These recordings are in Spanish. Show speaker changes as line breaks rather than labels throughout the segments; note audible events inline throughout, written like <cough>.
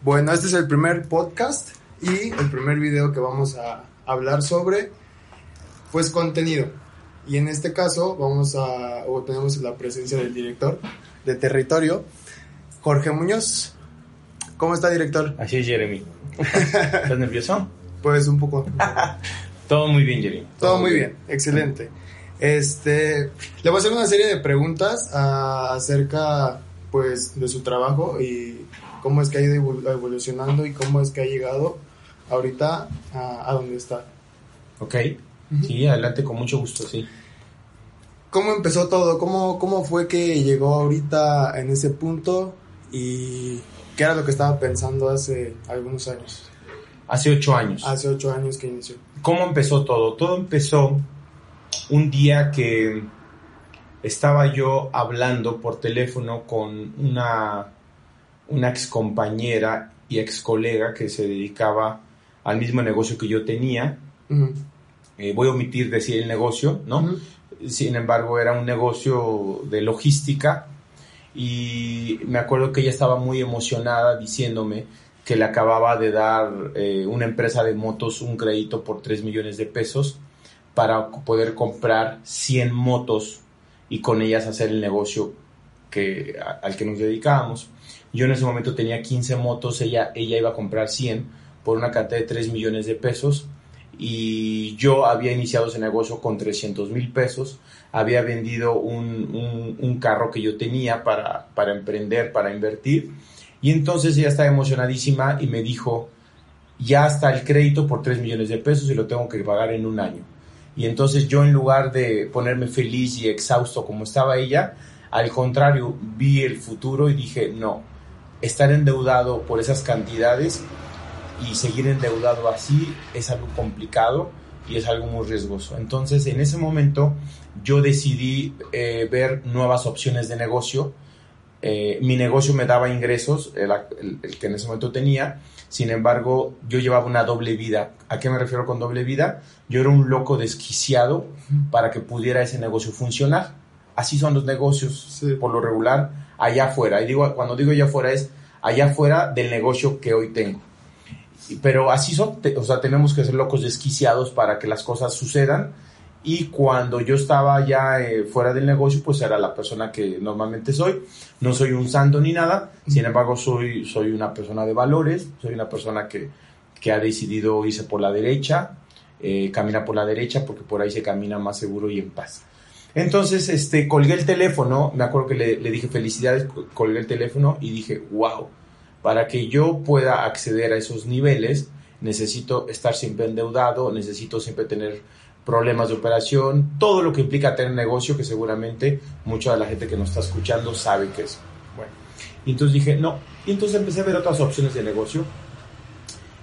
Bueno, este es el primer podcast y el primer video que vamos a hablar sobre, pues, contenido. Y en este caso vamos a, o tenemos la presencia del director de territorio, Jorge Muñoz. ¿Cómo está, director?
Así es, Jeremy. <laughs> ¿Estás nervioso?
Pues un poco. <laughs>
Todo muy bien, Jeremy.
Todo, muy bien. excelente. Este, le voy a hacer una serie de preguntas ah, acerca, pues, de su trabajo y cómo es que ha ido evolucionando y cómo es que ha llegado ahorita a, donde está.
Ok, sí, adelante con mucho gusto, sí.
¿Cómo empezó todo? ¿Cómo, ¿Cómo fue que llegó ahorita en ese punto? ¿Y qué era lo que estaba pensando hace algunos años?
Hace ocho años.
Hace ocho años que inició.
¿Cómo empezó todo? Todo empezó un día que estaba yo hablando por teléfono con una una ex compañera y ex colega que se dedicaba al mismo negocio que yo tenía. Eh, voy a omitir decir el negocio, ¿no? Sin embargo, era un negocio de logística y me acuerdo que ella estaba muy emocionada diciéndome que le acababa de dar eh, una empresa de motos un crédito por 3 millones de pesos para poder comprar 100 motos y con ellas hacer el negocio que, al que nos dedicábamos. Yo en ese momento tenía 15 motos, ella, ella iba a comprar 100 por una cantidad de 3 millones de pesos. Y yo había iniciado ese negocio con 300 mil pesos, había vendido un, un, carro que yo tenía para, para emprender, para invertir. Y entonces ella estaba emocionadísima y me dijo, ya está el crédito por 3 millones de pesos y lo tengo que pagar en un año. Y entonces yo en lugar de ponerme feliz y exhausto como estaba ella, al contrario, vi el futuro y dije, no, estar endeudado por esas cantidades y seguir endeudado así es algo complicado y es algo muy riesgoso. Entonces, en ese momento, yo decidí eh, ver nuevas opciones de negocio. Eh, mi negocio me daba ingresos, el, el, que en ese momento tenía, sin embargo, yo llevaba una doble vida. ¿A qué me refiero con doble vida? Yo era un loco desquiciado para que pudiera ese negocio funcionar. Así son los negocios, por lo regular allá afuera. Y digo, cuando digo allá afuera es allá afuera del negocio que hoy tengo. Pero así son, o sea, tenemos que ser locos desquiciados para que las cosas sucedan. Y cuando yo estaba ya eh, fuera del negocio, pues era la persona que normalmente soy. No soy un santo ni nada, sin embargo soy, soy una persona de valores, soy una persona que, que ha decidido irse por la derecha, eh, camina por la derecha porque por ahí se camina más seguro y en paz. Entonces, este, colgué el teléfono, me acuerdo que le, dije felicidades, colgué el teléfono y dije, wow, para que yo pueda acceder a esos niveles, necesito estar siempre endeudado, necesito siempre tener problemas de operación, todo lo que implica tener negocio, que seguramente mucha de la gente que nos está escuchando sabe que es. Bueno, y entonces dije, no, y entonces empecé a ver otras opciones de negocio.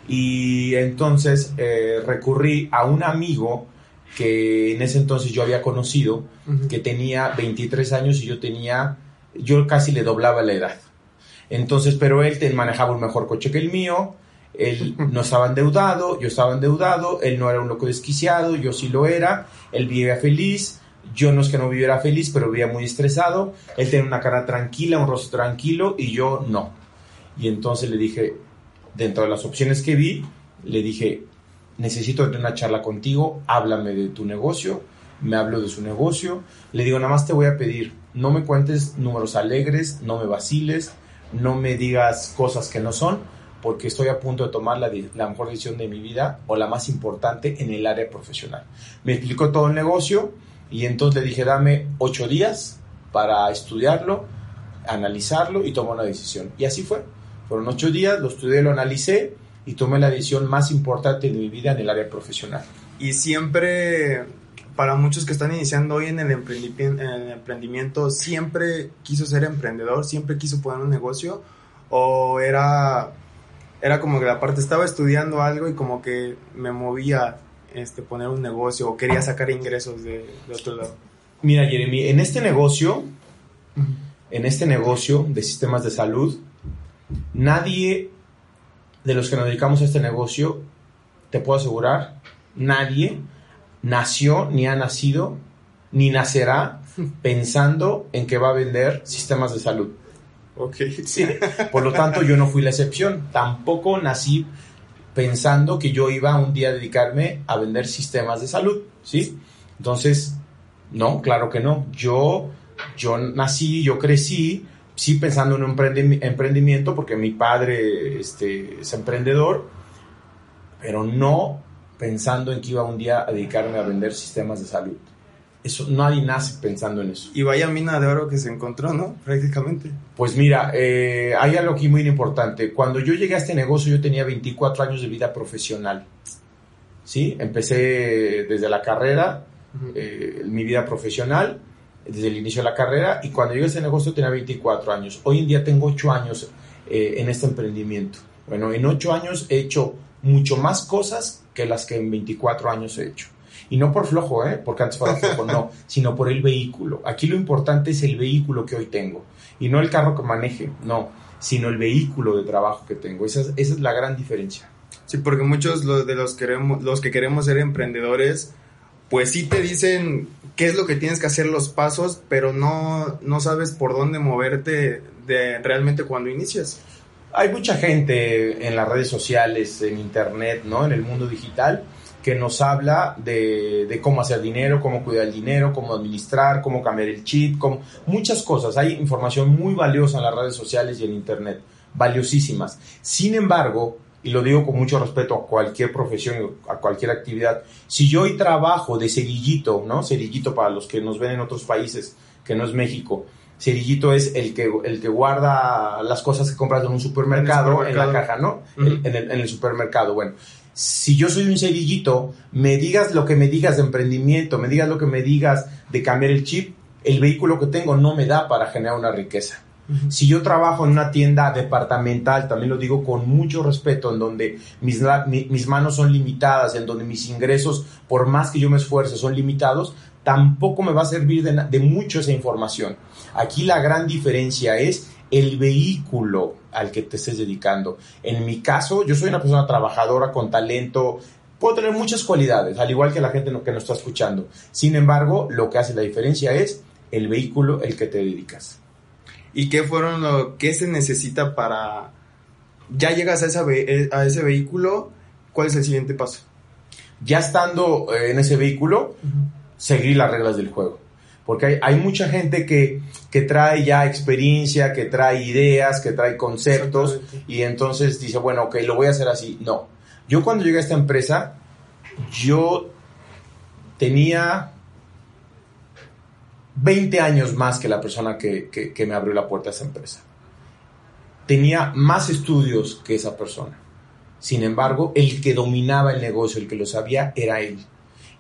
Y entonces eh, recurrí a un amigo que en ese entonces yo había conocido, que tenía 23 años y yo tenía, yo casi le doblaba la edad. Entonces, pero él manejaba un mejor coche que el mío, él <laughs> no estaba endeudado, yo estaba endeudado, él no era un loco desquiciado, yo sí lo era, él vivía feliz, yo no es que no viviera feliz, pero vivía muy estresado, él tenía una cara tranquila, un rostro tranquilo y yo no. Y entonces le dije, dentro de las opciones que vi, le dije, necesito tener una charla contigo, háblame de tu negocio, me hablo de su negocio, le digo, nada más te voy a pedir, no me cuentes números alegres, no me vaciles, no me digas cosas que no son, porque estoy a punto de tomar la, mejor decisión de mi vida o la más importante en el área profesional. Me explicó todo el negocio y entonces le dije, dame ocho días para estudiarlo, analizarlo y tomar una decisión. Y así fue. Fueron ocho días, lo estudié, lo analicé y tomé la decisión más importante de mi vida en el área profesional.
Y siempre, para muchos que están iniciando hoy en el, emprendimiento, siempre quiso ser emprendedor, siempre quiso poner un negocio, o era, era como que la parte estaba estudiando algo y como que me movía este, poner un negocio o quería sacar ingresos de, de otro lado.
Mira, Jeremy, en este negocio, en este negocio de sistemas de salud, nadie de los que nos dedicamos a este negocio, te puedo asegurar, nadie nació, ni ha nacido, ni nacerá <laughs> pensando en que va a vender sistemas de salud.
Ok.
Sí. Por lo tanto, yo no fui la excepción. Tampoco nací pensando que yo iba un día a dedicarme a vender sistemas de salud, ¿sí? Entonces, no, claro que no. Yo, yo nací, yo crecí, sí pensando en un emprendimiento, porque mi padre este, es emprendedor, pero no pensando en que iba un día a dedicarme a vender sistemas de salud. Eso, nadie nace pensando en eso.
Y vaya mina de oro que se encontró, ¿no? Prácticamente.
Pues mira, eh, hay algo aquí muy importante. Cuando yo llegué a este negocio, yo tenía 24 años de vida profesional. ¿Sí? Empecé desde la carrera, eh, mi vida profesional, desde el inicio de la carrera, y cuando llegué a este negocio tenía 24 años. Hoy en día tengo 8 años eh, en este emprendimiento. Bueno, en 8 años he hecho mucho más cosas que las que en 24 años he hecho. Y no por flojo, ¿eh? porque antes fuera flojo, no, <laughs> sino por el vehículo. Aquí lo importante es el vehículo que hoy tengo. Y no el carro que maneje, no, sino el vehículo de trabajo que tengo. Esa es, esa es la gran diferencia.
Sí, porque muchos de los, queremos, los que queremos ser emprendedores, pues sí te dicen qué es lo que tienes que hacer los pasos, pero no, no sabes por dónde moverte de realmente cuando inicias.
Hay mucha gente en las redes sociales, en internet, ¿no? En el mundo digital, que nos habla de, cómo hacer dinero, cómo cuidar el dinero, cómo administrar, cómo cambiar el chip, como muchas cosas. Hay información muy valiosa en las redes sociales y en Internet, valiosísimas. Sin embargo, y lo digo con mucho respeto a cualquier profesión, a cualquier actividad, si yo hoy trabajo de cerillito, ¿no? Cerillito para los que nos ven en otros países, que no es México, cerillito es el que, el que guarda las cosas que compras en un supermercado, en, la caja, ¿no? en, el, en, el, supermercado. Bueno, si yo soy un cerillito, me digas lo que me digas de emprendimiento, me digas lo que me digas de cambiar el chip, el vehículo que tengo no me da para generar una riqueza. Si yo trabajo en una tienda departamental, también lo digo con mucho respeto, en donde mis, mis manos son limitadas, en donde mis ingresos, por más que yo me esfuerce, son limitados, tampoco me va a servir de, de mucho esa información. Aquí la gran diferencia es el vehículo al que te estés dedicando. En mi caso, yo soy una persona trabajadora con talento, puedo tener muchas cualidades, al igual que la gente que nos está escuchando. Sin embargo, lo que hace la diferencia es el vehículo el que te dedicas.
¿Y qué fueron lo que se necesita para ya llegas a, esa a ese vehículo? ¿Cuál es el siguiente paso?
Ya estando eh, en ese vehículo, seguir las reglas del juego. Porque hay, mucha gente que, que, trae ya experiencia, que trae ideas, que trae conceptos y entonces dice, bueno, ok, lo voy a hacer así. No. Yo cuando llegué a esta empresa, yo tenía 20 años más que la persona que, que, que me abrió la puerta a esa empresa. Tenía más estudios que esa persona. Sin embargo, el que dominaba el negocio, el que lo sabía, era él.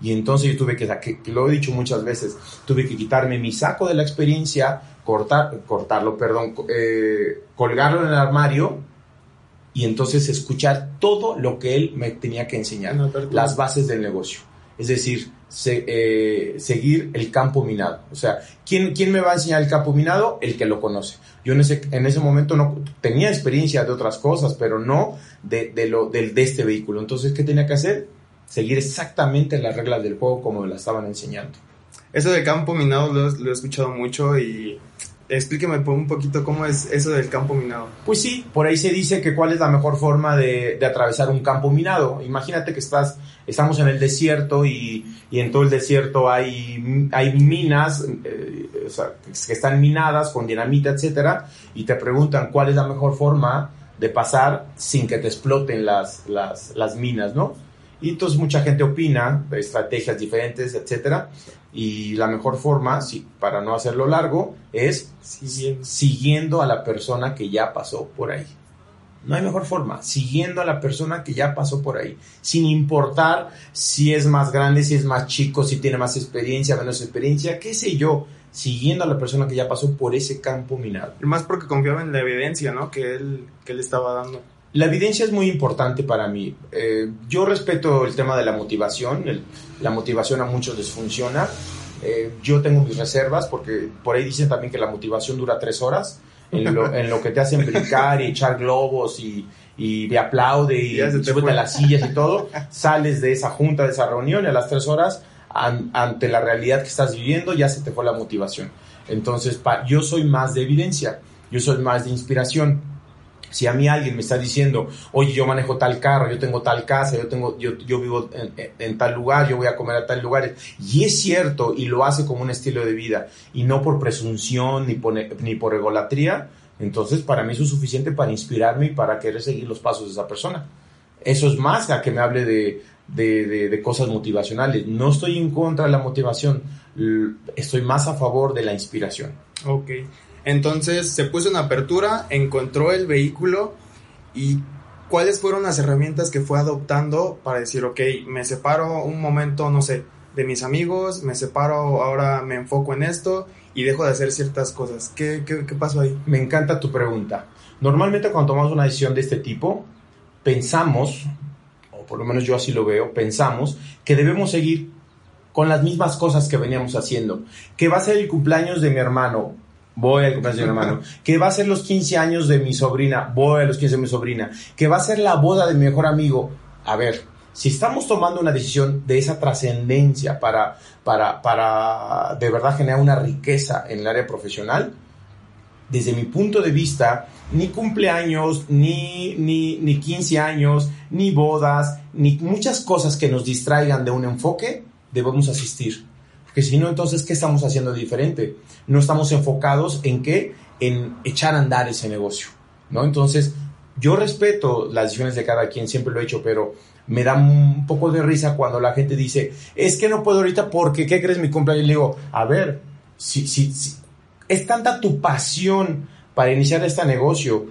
Y entonces yo tuve que, que, lo he dicho muchas veces, tuve que quitarme mi saco de la experiencia, cortar, cortarlo, perdón, eh, colgarlo en el armario y entonces escuchar todo lo que él me tenía que enseñar, las bases del negocio. Es decir, eh, seguir el campo minado. O sea, ¿quién, ¿quién me va a enseñar el campo minado? El que lo conoce. Yo en ese, en ese momento no tenía experiencia de otras cosas, pero no de, de, lo, de, de este vehículo. Entonces, ¿qué tenía que hacer? seguir exactamente las reglas del juego como me las estaban enseñando.
Eso del campo minado lo, he escuchado mucho y explíqueme un poquito cómo es eso del campo minado.
Pues sí, por ahí se dice que cuál es la mejor forma de, atravesar un campo minado. Imagínate que estás, estamos en el desierto y, en todo el desierto hay, hay minas eh, que están minadas con dinamita, etcétera, y te preguntan cuál es la mejor forma de pasar sin que te exploten las, las, las minas, ¿no? Y entonces mucha gente opina, estrategias diferentes, etcétera. Y la mejor forma, si, para no hacerlo largo, es siguiendo. a la persona que ya pasó por ahí. No hay mejor forma, siguiendo a la persona que ya pasó por ahí, sin importar si es más grande, si es más chico, si tiene más experiencia, menos experiencia, qué sé yo, siguiendo a la persona que ya pasó por ese campo minado.
Más porque confiaba en la evidencia, ¿no? Que él, que él estaba dando.
La evidencia es muy importante para mí. Eh, yo respeto el tema de la motivación. la motivación a muchos les funciona. Eh, yo tengo mis reservas porque por ahí dicen también que la motivación dura tres horas. En lo, <laughs> que te hacen brincar y echar globos y, y te aplaude y, y súbete a las sillas y todo, <laughs> sales de esa junta, de esa reunión y a las tres horas, ante la realidad que estás viviendo, ya se te fue la motivación. Entonces, yo soy más de evidencia. Yo soy más de inspiración. Si a mí alguien me está diciendo, oye, yo manejo tal carro, yo tengo tal casa, yo, tengo, yo, yo vivo en, tal lugar, yo voy a comer a tal lugar, y es cierto, y lo hace como un estilo de vida, y no por presunción ni por, ni por egolatría, entonces para mí es suficiente para inspirarme y para querer seguir los pasos de esa persona. Eso es más a que me hable de, de, de, cosas motivacionales. No estoy en contra de la motivación, estoy más a favor de la inspiración.
Ok, entonces se puso en apertura, encontró el vehículo y cuáles fueron las herramientas que fue adoptando para decir, ok, me separo un momento, no sé, de mis amigos, me separo, ahora me enfoco en esto y dejo de hacer ciertas cosas. ¿Qué, qué, qué pasó ahí?
Me encanta tu pregunta. Normalmente cuando tomamos una decisión de este tipo, pensamos, por lo menos yo así lo veo, pensamos que debemos seguir con las mismas cosas que veníamos haciendo. Que va a ser el cumpleaños de mi hermano, voy al cumpleaños de mi hermano. Que va a ser los 15 años de mi sobrina, voy a los 15 de mi sobrina. Que va a ser la boda de mi mejor amigo. A ver, si estamos tomando una decisión de esa trascendencia para, para, para de verdad generar una riqueza en el área profesional, desde mi punto de vista, ni cumpleaños, ni, ni, ni 15 años, ni bodas, ni muchas cosas que nos distraigan de un enfoque, debemos asistir. Porque si no, entonces, ¿qué estamos haciendo diferente? No estamos enfocados en qué? En echar a andar ese negocio, ¿no? Entonces, yo respeto las decisiones de cada quien, siempre lo he hecho, pero me da un poco de risa cuando la gente dice, es que no puedo ahorita porque, ¿qué crees mi cumpleaños? Y le digo, a ver, si, si, si es tanta tu pasión para iniciar este negocio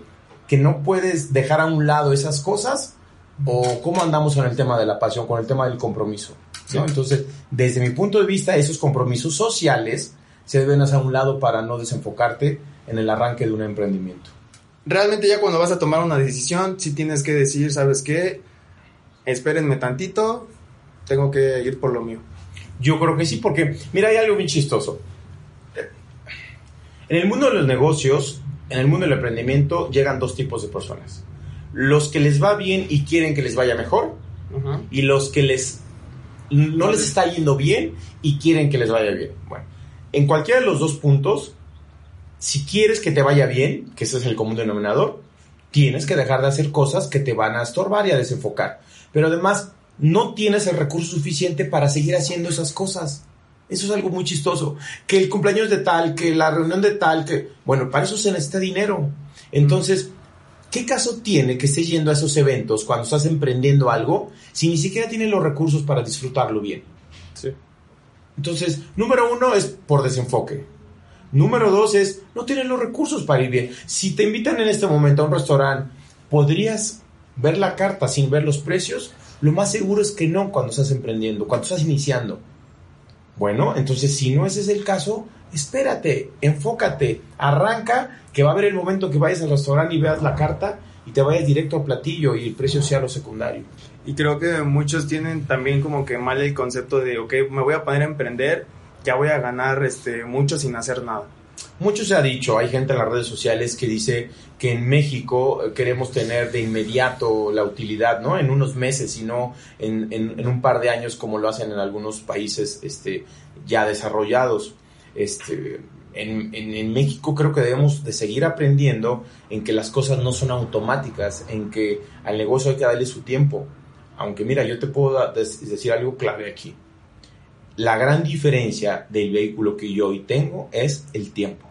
que no puedes dejar a un lado esas cosas? ¿O cómo andamos con el tema de la pasión, con el tema del compromiso? Entonces, desde mi punto de vista, esos compromisos sociales se deben hacer a un lado para no desenfocarte en el arranque de un emprendimiento.
Realmente ya cuando vas a tomar una decisión, si tienes que decir, ¿sabes qué? Espérenme tantito, tengo que ir por lo mío.
Yo creo que sí, porque mira, hay algo bien chistoso. En el mundo de los negocios, en el mundo del emprendimiento, llegan dos tipos de personas. Los que les va bien y quieren que les vaya mejor, y los que les no les está yendo bien y quieren que les vaya bien. Bueno, en cualquiera de los dos puntos, si quieres que te vaya bien, que ese es el común denominador, tienes que dejar de hacer cosas que te van a estorbar y a desenfocar. Pero además, no tienes el recurso suficiente para seguir haciendo esas cosas. Eso es algo muy chistoso. Que el cumpleaños de tal, que la reunión de tal, que... Bueno, para eso se necesita dinero. Entonces, ¿qué caso tiene que estés yendo a esos eventos cuando estás emprendiendo algo si ni siquiera tienes los recursos para disfrutarlo bien? Sí. Entonces, número uno es por desenfoque. Número dos es, no tienes los recursos para ir bien. Si te invitan en este momento a un restaurante, ¿podrías ver la carta sin ver los precios? Lo más seguro es que no cuando estás emprendiendo, cuando estás iniciando. Bueno, entonces si no ese es el caso, espérate, enfócate, arranca, que va a haber el momento que vayas al restaurante y veas la carta y te vayas directo al platillo y el precio sea lo secundario.
Y creo que muchos tienen también como que mal el concepto de, ok, me voy a poner a emprender, ya voy a ganar este, mucho sin hacer nada.
Mucho se ha dicho, hay gente en las redes sociales que dice que en México eh, queremos tener de inmediato la utilidad, ¿no? En unos meses y no en, en, un par de años como lo hacen en algunos países este, ya desarrollados. Este, en, en, en, México creo que debemos de seguir aprendiendo en que las cosas no son automáticas, en que al negocio hay que darle su tiempo. Aunque mira, yo te puedo decir algo clave aquí. La gran diferencia del vehículo que yo hoy tengo es el tiempo.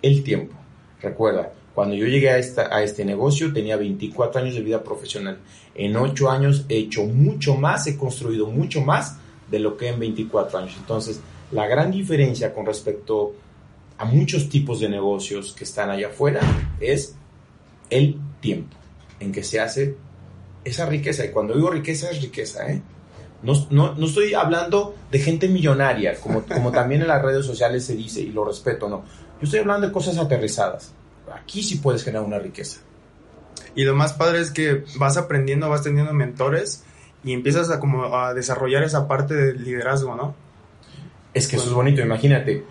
El tiempo. Recuerda, cuando yo llegué a, esta, a este negocio tenía 24 años de vida profesional. En 8 años he hecho mucho más, he construido mucho más de lo que en 24 años. Entonces, la gran diferencia con respecto a muchos tipos de negocios que están allá afuera es el tiempo en que se hace esa riqueza. Y cuando digo riqueza es riqueza, ¿eh? No, no, no, estoy hablando de gente millonaria, como, como también en las redes sociales se dice, y lo respeto, no. Yo estoy hablando de cosas aterrizadas. Aquí sí puedes generar una riqueza.
Y lo más padre es que vas aprendiendo, vas teniendo mentores y empiezas a, como a desarrollar esa parte del liderazgo, ¿no?
Es que eso es bonito, imagínate.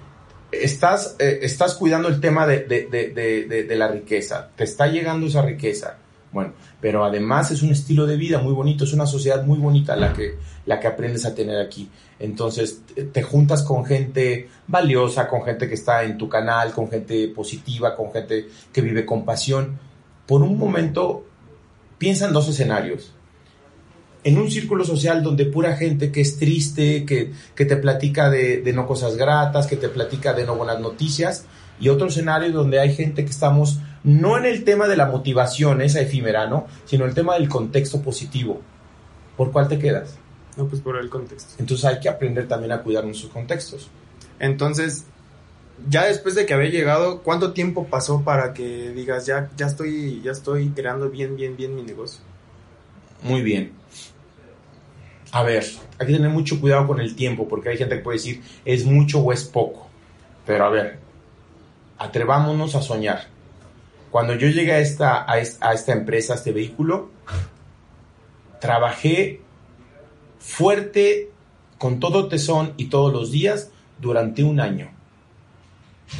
Estás, eh, estás cuidando el tema de, de, de, de, la riqueza, te está llegando esa riqueza. Bueno, pero además es un estilo de vida muy bonito, es una sociedad muy bonita la que, la que aprendes a tener aquí. Entonces te juntas con gente valiosa, con gente que está en tu canal, con gente positiva, con gente que vive con pasión. Por un momento piensa en dos escenarios. En un círculo social donde pura gente que es triste, que, te platica de, de no cosas gratas, que te platica de no buenas noticias, y otro escenario donde hay gente que estamos no en el tema de la motivación, esa efímera, ¿no? Sino el tema del contexto positivo. ¿Por cuál te quedas?
No, pues por el contexto.
Entonces hay que aprender también a cuidar nuestros contextos.
Entonces, ya después de que había llegado, ¿cuánto tiempo pasó para que digas, ya, ya estoy, ya estoy creando bien, bien, bien mi negocio?
Muy bien. A ver, hay que tener mucho cuidado con el tiempo, porque hay gente que puede decir, es mucho o es poco. Pero a ver, atrevámonos a soñar. Cuando yo llegué a esta, a empresa, a este vehículo, trabajé fuerte, con todo tesón y todos los días durante un año.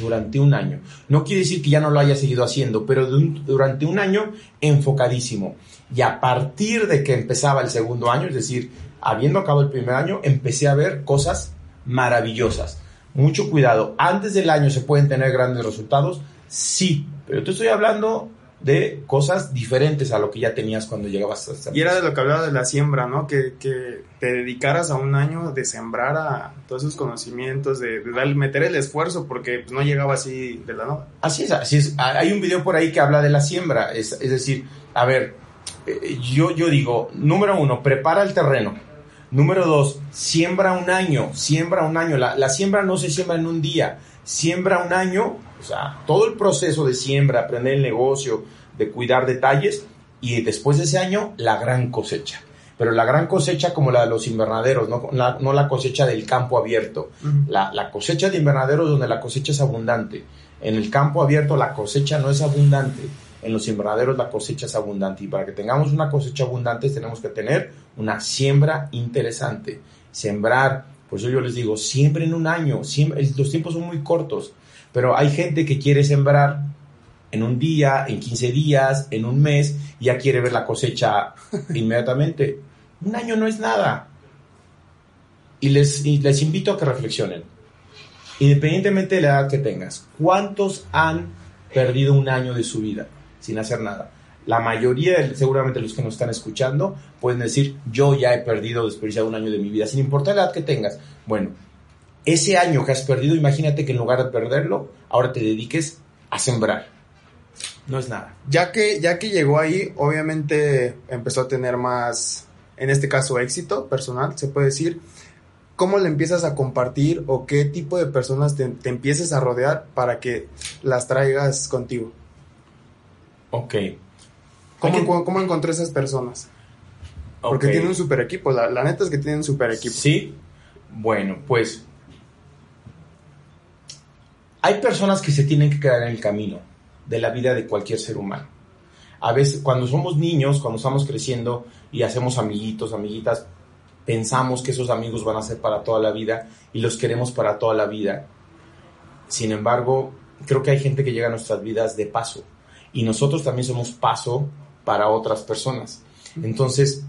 Durante un año. No quiere decir que ya no lo haya seguido haciendo, pero durante un año enfocadísimo. Y a partir de que empezaba el segundo año, es decir, habiendo acabado el primer año, empecé a ver cosas maravillosas. Mucho cuidado. Antes del año se pueden tener grandes resultados, sí, pero te estoy hablando de cosas diferentes a lo que ya tenías cuando llegabas a
esta Y era de lo que hablaba de la siembra, ¿no? Que, que te dedicaras a un año de sembrar a todos esos conocimientos, de, meter el esfuerzo, porque pues, no llegaba así de la nada.
Así es, así es. Hay un video por ahí que habla de la siembra, es, es decir, a ver, eh, yo, yo digo, número uno, prepara el terreno. Número dos, siembra un año, siembra un año. La, la siembra no se siembra en un día, siembra un año o sea, todo el proceso de siembra, aprender el negocio, de cuidar detalles y después de ese año la gran cosecha. Pero la gran cosecha como la de los invernaderos, no la, no la cosecha del campo abierto. la, la, cosecha de invernaderos donde la cosecha es abundante. En el campo abierto la cosecha no es abundante. En los invernaderos la cosecha es abundante. Y para que tengamos una cosecha abundante tenemos que tener una siembra interesante. Sembrar, por eso yo les digo, siempre en un año. los tiempos son muy cortos. Pero hay gente que quiere sembrar en un día, en 15 días, en un mes, y ya quiere ver la cosecha <laughs> inmediatamente. Un año no es nada. Y les, les invito a que reflexionen. Independientemente de la edad que tengas, ¿cuántos han perdido un año de su vida sin hacer nada? La mayoría, seguramente los que nos están escuchando, pueden decir, yo ya he perdido, desperdiciado un año de mi vida, sin importar la edad que tengas. Bueno, ese año que has perdido, imagínate que en lugar de perderlo, ahora te dediques a sembrar. No es nada.
Ya que, ya que llegó ahí, obviamente empezó a tener más, en este caso, éxito personal, se puede decir. ¿Cómo le empiezas a compartir o qué tipo de personas te, te empieces a rodear para que las traigas contigo?
Ok.
¿Cómo, ¿cómo encontré esas personas? Porque tienen un super equipo, la, la, neta es que tienen un super equipo.
Sí, bueno, pues hay personas que se tienen que quedar en el camino de la vida de cualquier ser humano. A veces, cuando somos niños, cuando estamos creciendo y hacemos amiguitos, amiguitas, pensamos que esos amigos van a ser para toda la vida y los queremos para toda la vida. Sin embargo, creo que hay gente que llega a nuestras vidas de paso y nosotros también somos paso para otras personas. Entonces,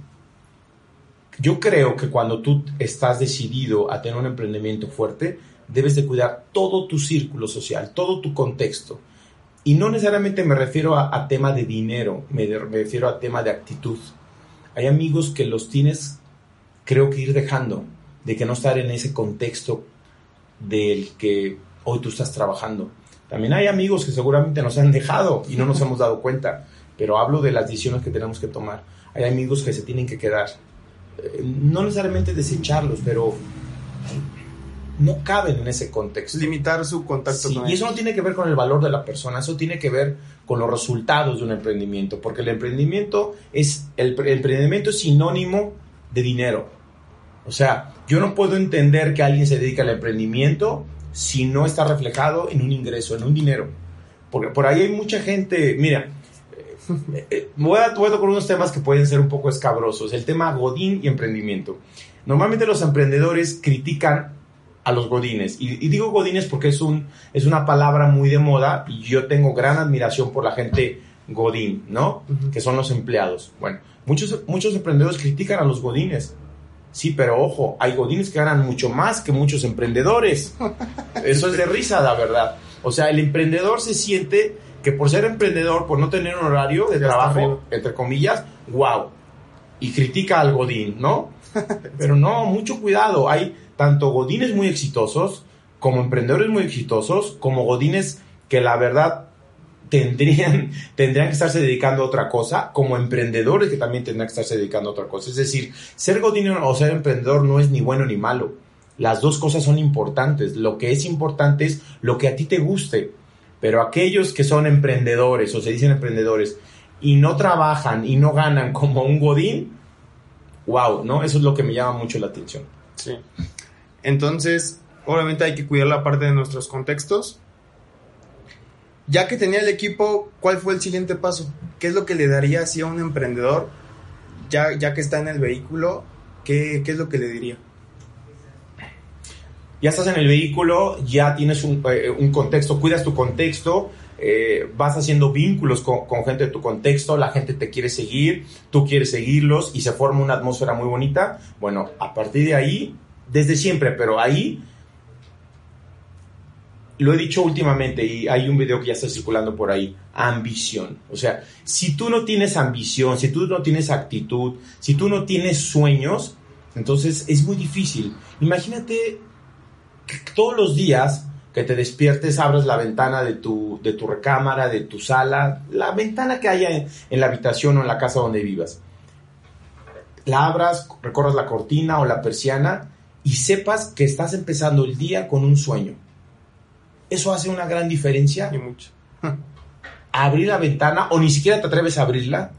yo creo que cuando tú estás decidido a tener un emprendimiento fuerte, debes de cuidar todo tu círculo social, todo tu contexto. Y no necesariamente me refiero a, tema de dinero, me, refiero a tema de actitud. Hay amigos que los tienes, creo que ir dejando, de que no estar en ese contexto del que hoy tú estás trabajando. También hay amigos que seguramente nos han dejado y no nos hemos dado cuenta, pero hablo de las decisiones que tenemos que tomar. Hay amigos que se tienen que quedar. Eh, no necesariamente desecharlos, pero no caben en ese contexto.
Limitar su contacto
con Y eso no tiene que ver con el valor de la persona, eso tiene que ver con los resultados de un emprendimiento, porque el emprendimiento es, el, emprendimiento es sinónimo de dinero. O sea, yo no puedo entender que alguien se dedique al emprendimiento si no está reflejado en un ingreso, en un dinero. Porque por ahí hay mucha gente, mira, eh, eh, voy a, voy a tocar unos temas que pueden ser un poco escabrosos, el tema Godín y emprendimiento. Normalmente los emprendedores critican a los godines. Y, digo godines porque es, un, es una palabra muy de moda y yo tengo gran admiración por la gente Godín, ¿no? Que son los empleados. Bueno, muchos, muchos emprendedores critican a los Godines. Sí, pero ojo, hay Godines que ganan mucho más que muchos emprendedores. <laughs> Eso es de risa, la verdad. O sea, el emprendedor se siente que por ser emprendedor, por no tener un horario de trabajo, entre comillas, wow. Y critica al Godín, ¿no? <laughs> Pero no, mucho cuidado. Hay tanto Godines muy exitosos, como emprendedores muy exitosos, como Godines que la verdad tendrían, <laughs> tendrían que estarse dedicando a otra cosa, como emprendedores que también tendrían que estarse dedicando a otra cosa. Es decir, ser Godín o ser emprendedor no es ni bueno ni malo. Las dos cosas son importantes. Lo que es importante es lo que a ti te guste. Pero aquellos que son emprendedores o se dicen emprendedores y no trabajan y no ganan como un Godín, wow, ¿no? Eso es lo que me llama mucho la atención.
Sí. Entonces, obviamente hay que cuidar la parte de nuestros contextos. Ya que tenía el equipo, ¿cuál fue el siguiente paso? ¿Qué es lo que le daría así a un emprendedor, ya, ya que está en el vehículo? ¿Qué, qué es lo que le diría?
Ya estás en el vehículo, ya tienes un, eh, contexto, cuidas tu contexto, eh, vas haciendo vínculos con, gente de tu contexto, la gente te quiere seguir, tú quieres seguirlos y se forma una atmósfera muy bonita. Bueno, a partir de ahí, desde siempre, pero ahí lo he dicho últimamente y hay un video que ya está circulando por ahí, ambición. O sea, si tú no tienes ambición, si tú no tienes actitud, si tú no tienes sueños, entonces es muy difícil. Imagínate todos los días que te despiertes, abras la ventana de tu, de tu recámara, de tu sala, la ventana que haya en, en la habitación o en la casa donde vivas. La abras, recorras la cortina o la persiana y sepas que estás empezando el día con un sueño eso hace una gran diferencia.
Y mucho. <laughs>
Abrir la ventana o ni siquiera te atreves a abrirla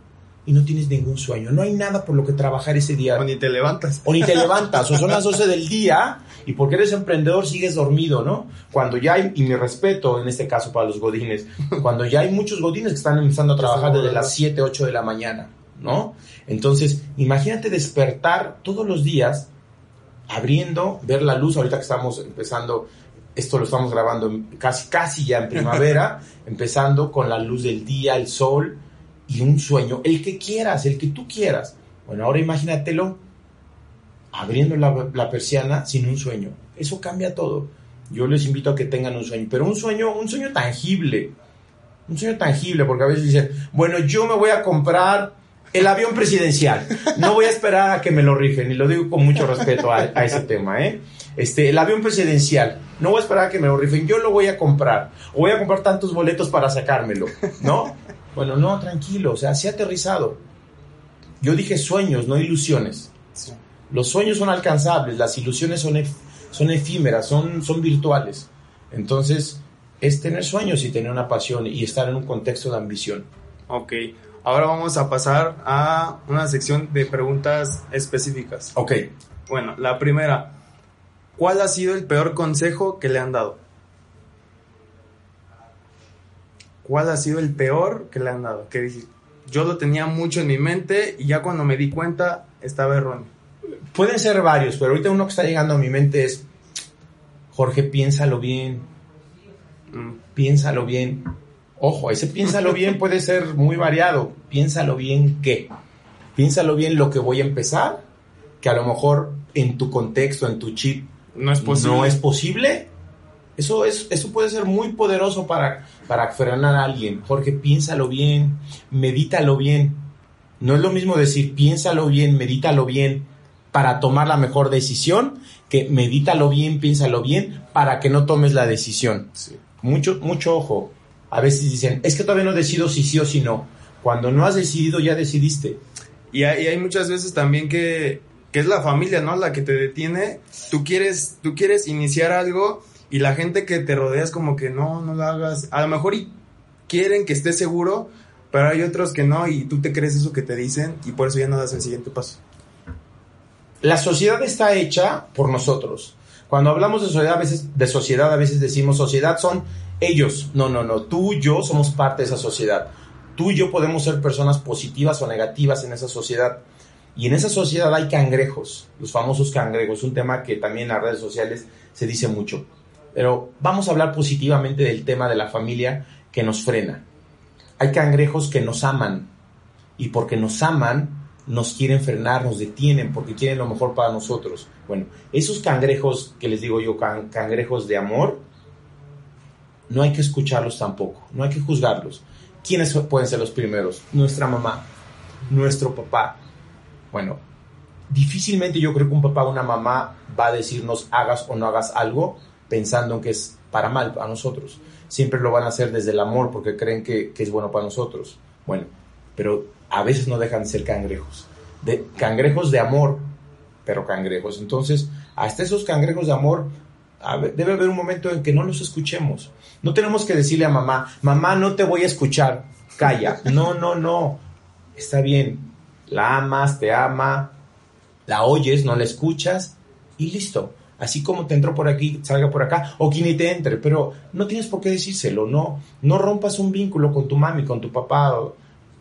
y no tienes ningún sueño. No hay nada por lo que trabajar ese día.
O ni te levantas.
O ni te levantas. O son las 12 del día y porque eres emprendedor sigues dormido, ¿no? Cuando ya hay, y mi respeto en este caso para los godines, <laughs> cuando ya hay muchos godines que están empezando a trabajar desde las 7, 8 de la mañana, ¿no? Entonces, imagínate despertar todos los días abriendo, ver la luz, ahorita que estamos empezando esto lo estamos grabando casi, casi ya en <laughs> primavera, empezando con la luz del día, el sol y un sueño, el que quieras, el que tú quieras. Bueno, ahora imagínatelo abriendo la, persiana sin un sueño. Eso cambia todo. Yo les invito a que tengan un sueño, pero un sueño, un sueño tangible. Un sueño tangible, porque a veces dicen, bueno, yo me voy a comprar el avión presidencial. No voy a esperar a que me lo rifen, y lo digo con mucho respeto a, ese tema, ¿eh? Este, el avión presidencial, no voy a esperar a que me lo rifen, yo lo voy a comprar. O voy a comprar tantos boletos para sacármelo, ¿no? bueno, no, tranquilo, o sea, ha aterrizado. Yo dije sueños, no ilusiones. Los sueños son alcanzables, las ilusiones son, son efímeras, son, son virtuales. Entonces, es tener sueños y tener una pasión y estar en un contexto de ambición.
Ok, ahora vamos a pasar a una sección de preguntas específicas.
Ok.
Bueno, la primera, ¿Cuál ha sido el peor consejo que le han dado? ¿Cuál ha sido el peor que le han dado? Que yo lo tenía mucho en mi mente y ya cuando me di cuenta estaba erróneo.
Pueden ser varios, pero ahorita uno que está llegando a mi mente es, Jorge, piénsalo bien. Mm. Piénsalo bien. Ojo, ese piénsalo bien puede ser muy variado. Piénsalo bien qué. Piénsalo bien lo que voy a empezar, que a lo mejor en tu contexto, en tu chip,
no es posible.
No es posible. Eso, es, eso puede ser muy poderoso para, para frenar a alguien. Jorge, piénsalo bien, medítalo bien. No es lo mismo decir piénsalo bien, medítalo bien para tomar la mejor decisión que medítalo bien, piénsalo bien para que no tomes la decisión. Mucho, mucho ojo. A veces dicen, es que todavía no decido si sí o si no. Cuando no has decidido, ya decidiste.
Y hay, y hay muchas veces también que que es la familia, ¿no? La que te detiene. Tú quieres, tú quieres iniciar algo y la gente que te rodea es como que no, no lo hagas. A lo mejor y quieren que estés seguro, pero hay otros que no y tú te crees eso que te dicen y por eso ya no das el siguiente paso.
La sociedad está hecha por nosotros. Cuando hablamos de sociedad, a veces, de sociedad, a veces decimos sociedad son ellos. No, no, no. Tú y yo somos parte de esa sociedad. Tú y yo podemos ser personas positivas o negativas en esa sociedad. Y en esa sociedad hay cangrejos, los famosos cangrejos, un tema que también en las redes sociales se dice mucho. Pero vamos a hablar positivamente del tema de la familia que nos frena. hay cangrejos que nos aman y porque nos aman nos quieren frenar, nos detienen porque quieren lo mejor para nosotros. Bueno, esos cangrejos que les digo yo, cangrejos de amor, no hay que escucharlos tampoco, no hay que juzgarlos. ¿Quiénes pueden ser los primeros? Nuestra mamá, nuestro papá. Bueno, difícilmente yo creo que un papá o una mamá va a decirnos hagas o no hagas algo pensando en que es para mal para nosotros. Siempre lo van a hacer desde el amor porque creen que, que es bueno para nosotros. Bueno, pero a veces no dejan de ser cangrejos. De, cangrejos de amor, pero cangrejos. Entonces, hasta esos cangrejos de amor, debe haber un momento en que no los escuchemos. No tenemos que decirle a mamá, mamá, no te voy a escuchar, calla. <laughs> No, no, no. Está bien. La amas, te ama, la oyes, no la escuchas y listo. Así como te entró por aquí, salga por acá, o que ni te entre, pero no tienes por qué decírselo, no, no rompas un vínculo con tu mami, con tu papá,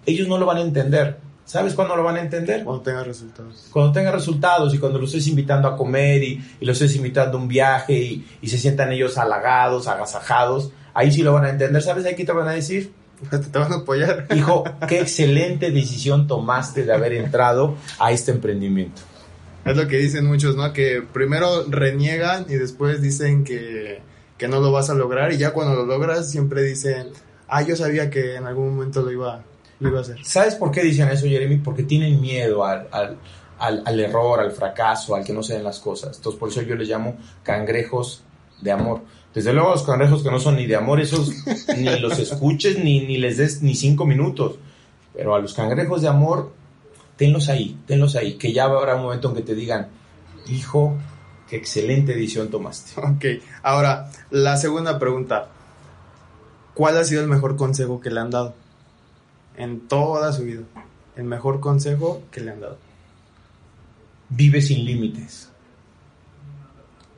ellos no lo van a entender. ¿Sabes cuándo lo van a entender?
Cuando tenga resultados.
Cuando tenga resultados y cuando los estés invitando a comer y, y los estés invitando a un viaje y, y, se sientan ellos halagados, agasajados, ahí sí lo van a entender. ¿Sabes? Ahí qué te van a decir.
Te van a apoyar.
Hijo, qué <laughs> excelente decisión tomaste de haber entrado a este emprendimiento.
Es lo que dicen muchos, ¿no? Que primero reniegan y después dicen que, que no lo vas a lograr y ya cuando lo logras siempre dicen, ah, yo sabía que en algún momento lo iba, lo iba a hacer.
¿Sabes por qué dicen eso, Jeremy? Porque tienen miedo al, al, al, al error, al fracaso, al que no se den las cosas. Entonces, por eso yo les llamo cangrejos de amor. Desde luego los cangrejos que no son ni de amor, esos <laughs> ni los escuches ni, ni les des ni cinco minutos. Pero a los cangrejos de amor tenlos ahí, tenlos ahí, que ya habrá un momento en que te digan, hijo, qué excelente edición tomaste.
Ok, ahora, la segunda pregunta. ¿Cuál ha sido el mejor consejo que le han dado en toda su vida? El mejor consejo que le han dado.
Vive sin límites.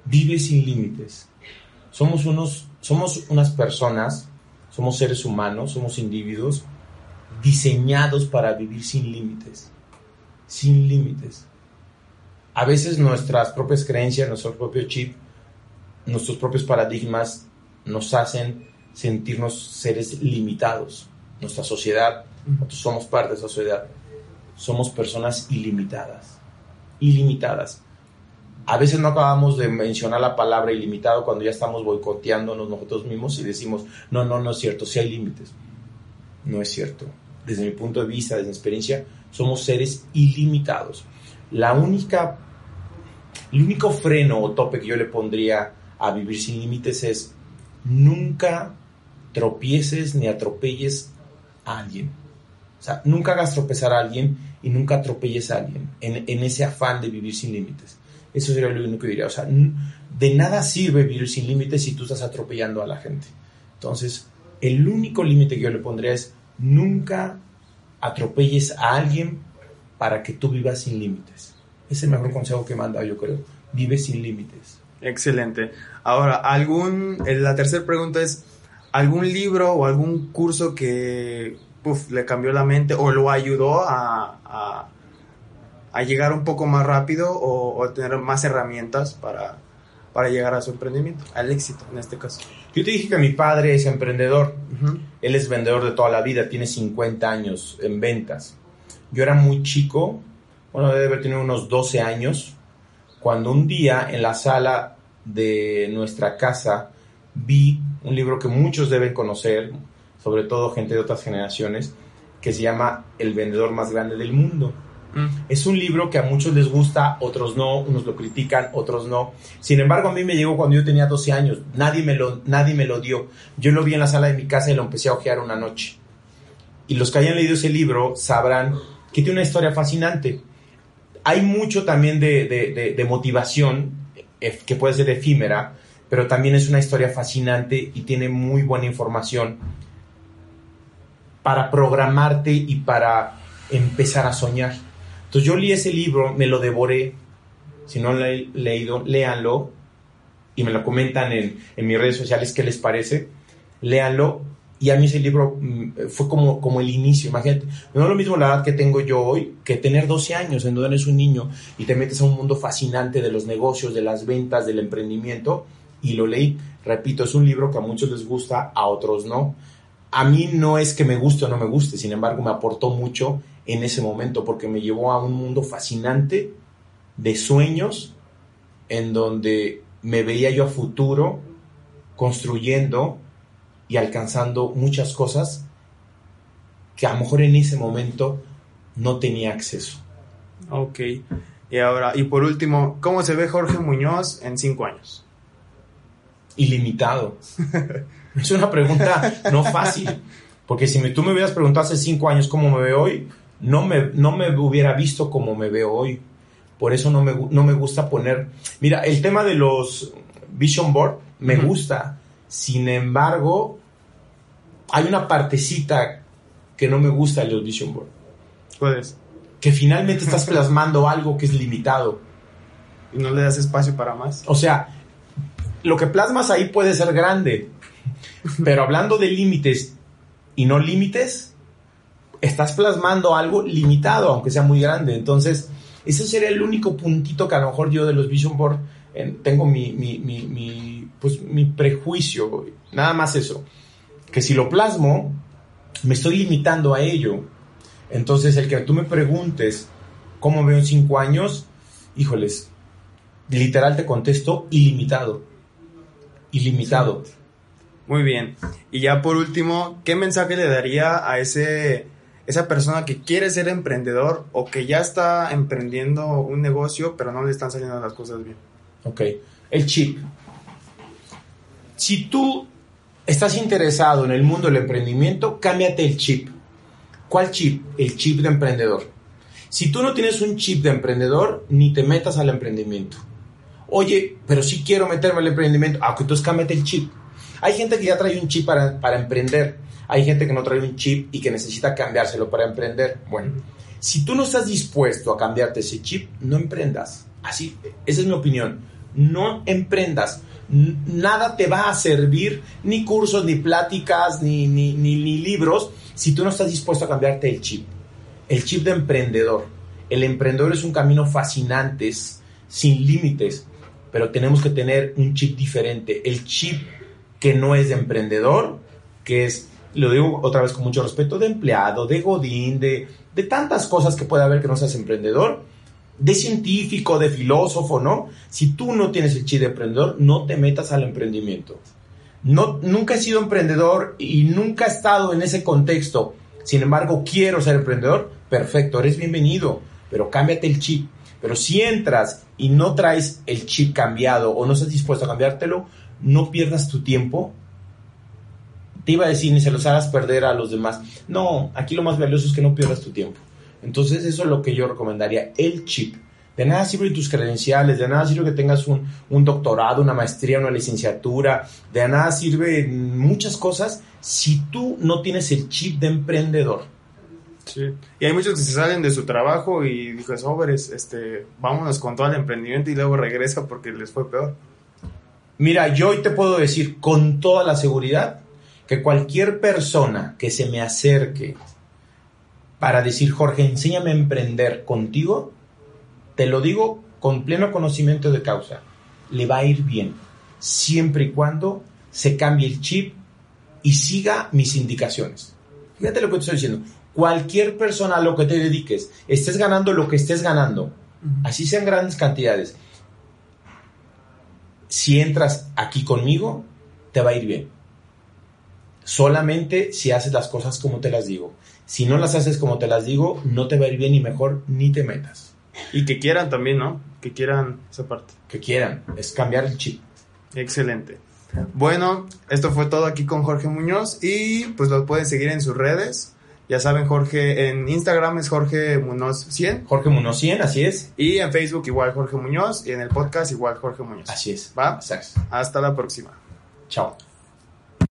Vive sin límites. Somos unos, somos unas personas, somos seres humanos, somos individuos diseñados para vivir sin límites sin límites. A veces nuestras propias creencias, nuestro propio chip, nuestros propios paradigmas nos hacen sentirnos seres limitados. Nuestra sociedad, somos parte de esa sociedad, somos personas ilimitadas. Ilimitadas. A veces no acabamos de mencionar la palabra ilimitado cuando ya estamos boicoteándonos nosotros mismos y decimos, no, no, no es cierto, si hay límites. No es cierto. Desde mi punto de vista, desde mi experiencia, somos seres ilimitados. La única, el único freno o tope que yo le pondría a vivir sin límites es nunca tropieces ni atropelles a alguien. O sea, nunca hagas tropezar a alguien y nunca atropelles a alguien en, en ese afán de vivir sin límites. Eso sería lo único que diría. O sea, de nada sirve vivir sin límites si tú estás atropellando a la gente. Entonces, el único límite que yo le pondría es nunca atropelles a alguien para que tú vivas sin límites. Es el mejor consejo que manda, yo creo. Vive sin límites.
Excelente. Ahora, algún, eh, la tercera pregunta es, ¿algún libro o algún curso que le cambió la mente o lo ayudó a, a, a llegar un poco más rápido o, o, tener más herramientas para, para llegar a su emprendimiento, al éxito en este caso?
Yo te dije que mi padre es emprendedor. Uh -huh. Él es vendedor de toda la vida, tiene 50 años en ventas. Yo era muy chico, bueno, debe haber tenido unos 12 años, cuando un día en la sala de nuestra casa vi un libro que muchos deben conocer, sobre todo gente de otras generaciones, que se llama El vendedor más grande del mundo. Mm. Es un libro que a muchos les gusta, otros no, unos lo critican, otros no. Sin embargo, a mí me llegó cuando yo tenía 12 años, nadie me lo, nadie me lo dio. Yo lo vi en la sala de mi casa y lo empecé a ojear una noche. Y los que hayan leído ese libro sabrán que tiene una historia fascinante. Hay mucho también de, de, de, de motivación, eh, que puede ser efímera, pero también es una historia fascinante y tiene muy buena información para programarte y para empezar a soñar. Entonces yo leí ese libro, me lo devoré. Si no lo he leído, léanlo y me lo comentan en, en mis redes sociales qué les parece. Léanlo. Y a mí ese libro mm, fue como, como el inicio, imagínate. No es lo mismo la edad que tengo yo hoy que tener 12 años, en donde eres un niño y te metes a un mundo fascinante de los negocios, de las ventas, del emprendimiento. Y lo leí. Repito, es un libro que a muchos les gusta, a otros no. A mí no es que me guste o no me guste, sin embargo me aportó mucho en ese momento porque me llevó a un mundo fascinante de sueños en donde me veía yo a futuro construyendo y alcanzando muchas cosas que a lo mejor en ese momento no tenía acceso.
Ok. Y ahora, y por último, ¿cómo se ve Jorge Muñoz en cinco años?
Ilimitado. es una pregunta no fácil. Porque si tú me hubieras preguntado hace cinco años cómo me veo hoy, no me, no me hubiera visto como me veo hoy. Por eso no me, no me gusta poner... Mira, el tema de los Vision Board me gusta. Sin embargo, hay una partecita que no me gusta de los Vision Board.
¿Cuál es?
Que finalmente estás <laughs> plasmando algo que es limitado.
Y no le das espacio para más.
O sea, lo que plasmas ahí puede ser grande. Pero hablando de límites y no límites, estás plasmando algo limitado, aunque sea muy grande. Entonces, ese sería el único puntito que a lo mejor yo de los Vision Board tengo mi, mi, mi, pues, mi prejuicio. Nada más eso. Que si lo plasmo, me estoy limitando a ello. Entonces, el que tú me preguntes cómo veo en cinco años, híjoles, literal te contesto ilimitado. Ilimitado.
Muy bien. Y ya por último, ¿qué mensaje le daría a ese esa persona que quiere ser emprendedor o que ya está emprendiendo un negocio, pero no le están saliendo las cosas bien?
Ok. El chip. Si tú estás interesado en el mundo del emprendimiento, cámbiate el chip. ¿Cuál chip? El chip de emprendedor. Si tú no tienes un chip de emprendedor, ni te metas al emprendimiento. Oye, pero si quiero meterme al emprendimiento, ah, entonces el chip. Hay gente que ya trae un chip para, para emprender. Hay gente que no trae un chip y que necesita cambiárselo para emprender. Bueno, si tú no estás dispuesto a cambiarte ese chip, no emprendas. Así, esa es mi opinión. No emprendas. Nada te va a servir, ni cursos, ni pláticas, ni, ni, ni, ni libros, si tú no estás dispuesto a cambiarte el chip. El chip de emprendedor. El emprendedor es un camino fascinante, sin límites, pero tenemos que tener un chip diferente. El chip que no es de emprendedor, que es, lo digo otra vez con mucho respeto, de empleado, de godín, de, tantas cosas que puede haber que no seas emprendedor, de científico, de filósofo, ¿no? Si tú no tienes el chip de emprendedor, no te metas al emprendimiento. No, nunca he sido emprendedor y nunca he estado en ese contexto. Sin embargo, quiero ser emprendedor. Perfecto, eres bienvenido, pero cámbiate el chip. Pero si entras y no traes el chip cambiado o no estás dispuesto a cambiártelo, no pierdas tu tiempo. Te iba a decir, ni se los hagas perder a los demás. No, aquí lo más valioso es que no pierdas tu tiempo. Entonces eso es lo que yo recomendaría, el chip. De nada sirven tus credenciales, de nada sirve que tengas un, un, doctorado, una maestría, una licenciatura, de nada sirve muchas cosas si tú no tienes el chip de emprendedor.
Sí. Y hay muchos que se salen de su trabajo y dicen, sobres, este, vámonos con todo el emprendimiento y luego regresa porque les fue peor.
Mira, yo hoy te puedo decir con toda la seguridad que cualquier persona que se me acerque para decir, Jorge, enséñame a emprender contigo, te lo digo con pleno conocimiento de causa, le va a ir bien, siempre y cuando se cambie el chip y siga mis indicaciones. Fíjate lo que te estoy diciendo. Cualquier persona a lo que te dediques, estés ganando lo que estés ganando, así sean grandes cantidades, si entras aquí conmigo, te va a ir bien. Solamente si haces las cosas como te las digo. Si no las haces como te las digo, no te va a ir bien y mejor ni te metas.
Y que quieran también, ¿no? Que quieran esa parte.
Que quieran, es cambiar el chip.
Excelente. Bueno, esto fue todo aquí con Jorge Muñoz y pues lo pueden seguir en sus redes. Ya saben, Jorge, en Instagram es Jorge Muñoz 100.
Jorge Muñoz 100, así es.
Y en Facebook igual Jorge Muñoz y en el podcast igual Jorge Muñoz.
Así es.
¿Va?
Exacto.
Hasta la próxima.
Chao.